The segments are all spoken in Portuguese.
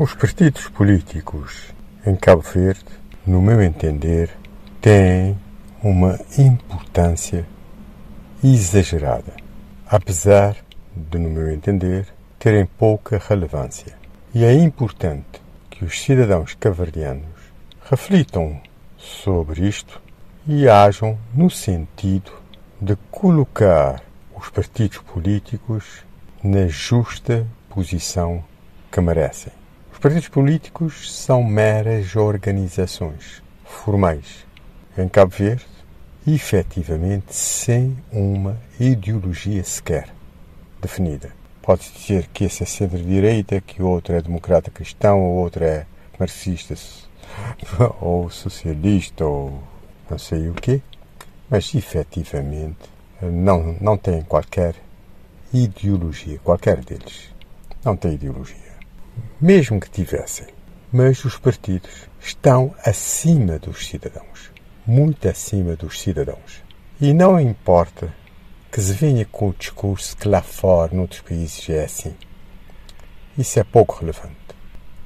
Os partidos políticos em Cabo Verde, no meu entender, têm uma importância exagerada, apesar de, no meu entender, terem pouca relevância. E é importante que os cidadãos caverdianos reflitam sobre isto e ajam no sentido de colocar os partidos políticos na justa posição que merecem. Os partidos políticos são meras organizações formais em Cabo Verde, efetivamente sem uma ideologia sequer definida. Pode-se dizer que esse é centro-direita, que outro é democrata cristão, o outro é marxista ou socialista ou não sei o quê, mas efetivamente não, não tem qualquer ideologia, qualquer deles. Não tem ideologia mesmo que tivessem. Mas os partidos estão acima dos cidadãos, muito acima dos cidadãos. E não importa que se venha com o discurso que lá fora, noutros países, é assim. Isso é pouco relevante.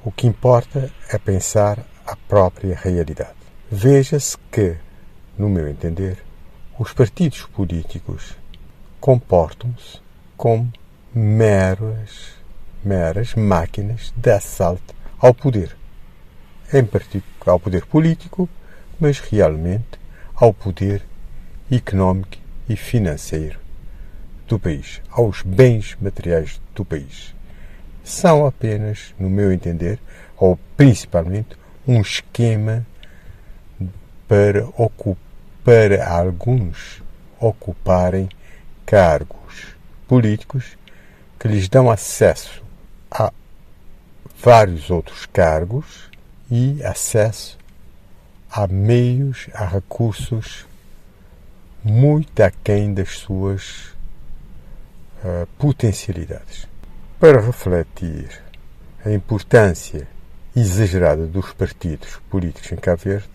O que importa é pensar a própria realidade. Veja-se que, no meu entender, os partidos políticos comportam-se como meros meras máquinas de assalto ao poder, em particular ao poder político, mas realmente ao poder económico e financeiro do país, aos bens materiais do país. São apenas, no meu entender, ou principalmente, um esquema para, para alguns ocuparem cargos políticos que lhes dão acesso a vários outros cargos e acesso a meios, a recursos muito aquém das suas uh, potencialidades. Para refletir a importância exagerada dos partidos políticos em Cabo Verde,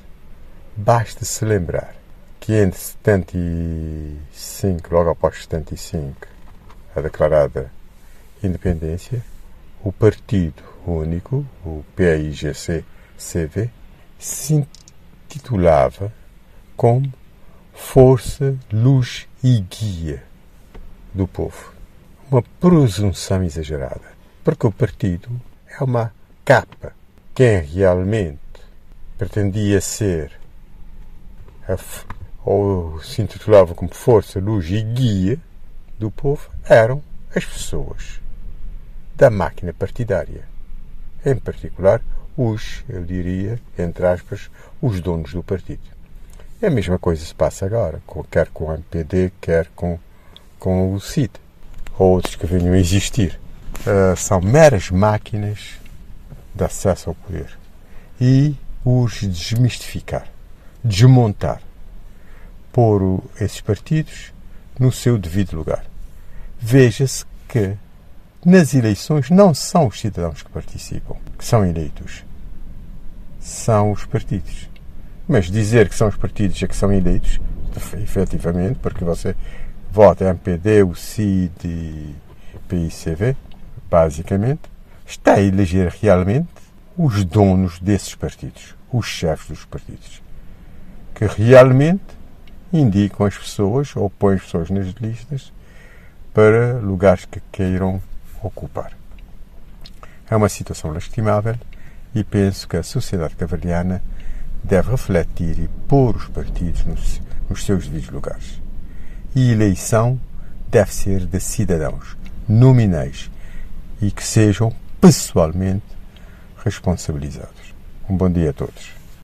basta se lembrar que entre 75, logo após 75, a declarada independência, o Partido Único, o PAIGC-CV, se intitulava como Força, Luz e Guia do Povo. Uma presunção exagerada, porque o partido é uma capa. Quem realmente pretendia ser ou se intitulava como Força, Luz e Guia do Povo eram as pessoas da máquina partidária. Em particular, os, eu diria, entre aspas, os donos do partido. É a mesma coisa se passa agora, quer com o MPD, quer com, com o CID, ou outros que venham a existir. Uh, são meras máquinas de acesso ao poder. E os desmistificar, desmontar, pôr esses partidos no seu devido lugar. Veja-se que nas eleições não são os cidadãos que participam, que são eleitos. São os partidos. Mas dizer que são os partidos é que são eleitos, efetivamente, porque você vota MPD, o CID e PICV, basicamente, está a eleger realmente os donos desses partidos, os chefes dos partidos, que realmente indicam as pessoas ou põem as pessoas nas listas para lugares que queiram ocupar. É uma situação lastimável e penso que a sociedade caverdiana deve refletir e pôr os partidos nos, nos seus devidos lugares. E eleição deve ser de cidadãos nominais e que sejam pessoalmente responsabilizados. Um bom dia a todos.